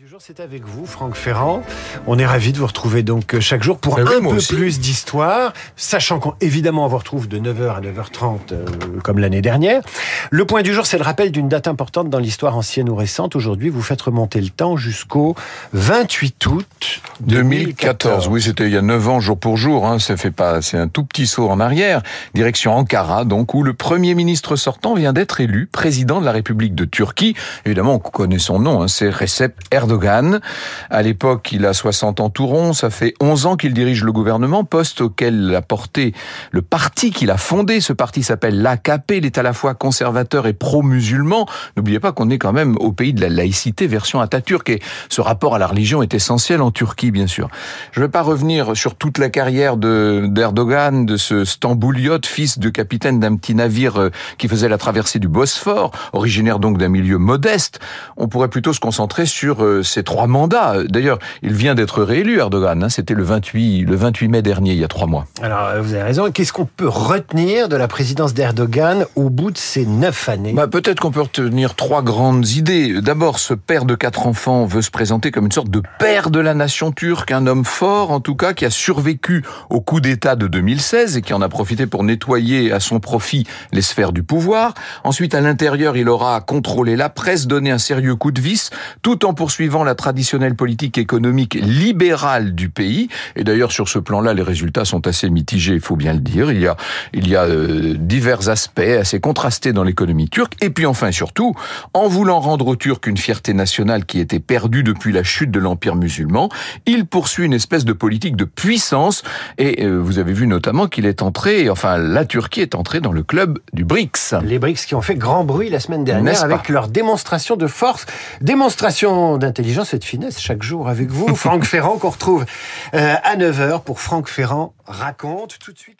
du jour, c'est avec vous, Franck Ferrand. On est ravis de vous retrouver donc euh, chaque jour pour Ben oui, un moi peu aussi. plus d'histoire, sachant qu'évidemment on vous retrouve de 9h à 9h30 euh, comme l'année dernière. Le point du jour, c'est le rappel d'une date importante dans l'histoire ancienne ou récente. Aujourd'hui, vous faites remonter le temps jusqu'au 28 août 2014, oui, c'était il y a 9 ans jour pour jour. Hein, ça fait pas, c'est un tout petit saut en arrière. Direction Ankara, donc où le premier ministre sortant vient d'être élu président de la République de Turquie. Évidemment, on connaît son nom, hein, c'est Recep Erdogan. À l'époque, il a 60 ans tout rond. Ça fait 11 ans qu'il dirige le gouvernement, poste auquel a porté le parti qu'il a fondé. Ce parti s'appelle l'AKP. Il est à la fois conservateur et pro-musulman. N'oubliez pas qu'on est quand même au pays de la laïcité version Atatürk et ce rapport à la religion est essentiel en Turquie, bien sûr. Je ne vais pas revenir sur toute la carrière de d'Erdogan, de ce Stambouliote, fils de capitaine d'un petit navire euh, qui faisait la traversée du Bosphore, originaire donc d'un milieu modeste. On pourrait plutôt se concentrer sur euh, ses trois mandats. D'ailleurs, il vient d'être réélu, Erdogan. hein. C'était le 28, le 28 mai dernier, il y a trois mois. Alors, euh, vous avez raison. Qu'est-ce qu'on peut retenir de la présidence d'Erdogan au bout de ces neuf années? Bah, peut-être qu'on peut retenir trois grandes idées. D'abord, ce père de quatre enfants veut se présenter comme une sorte de père de la nation turque, un homme fort en tout cas, qui a survécu au coup d'État de 2016 et qui en a profité pour nettoyer à son profit les sphères du pouvoir. Ensuite, à l'intérieur, il aura contrôlé la presse, donné un sérieux coup de vis, tout en poursuivant la traditionnelle politique économique libérale du pays. Et d'ailleurs, sur ce plan-là, les résultats sont assez mitigés, il faut bien le dire. Il y a, il y a euh, divers aspects assez contrastés dans l'économie turque. Et puis enfin surtout, en voulant rendre aux Turcs une fierté nationale qui était perdue depuis la chute de l'Empire musulman, il poursuit une espèce de politique de puissance. Et euh, vous avez vu notamment qu'il est entré, enfin la Turquie est entrée dans le club du BRICS. Les BRICS qui ont fait grand bruit la semaine dernière avec leur démonstration de force, démonstration d'intelligence et de finesse chaque jour avec vous, Franck Ferrand, qu'on retrouve euh, à 9h pour Franck Ferrand raconte tout de suite.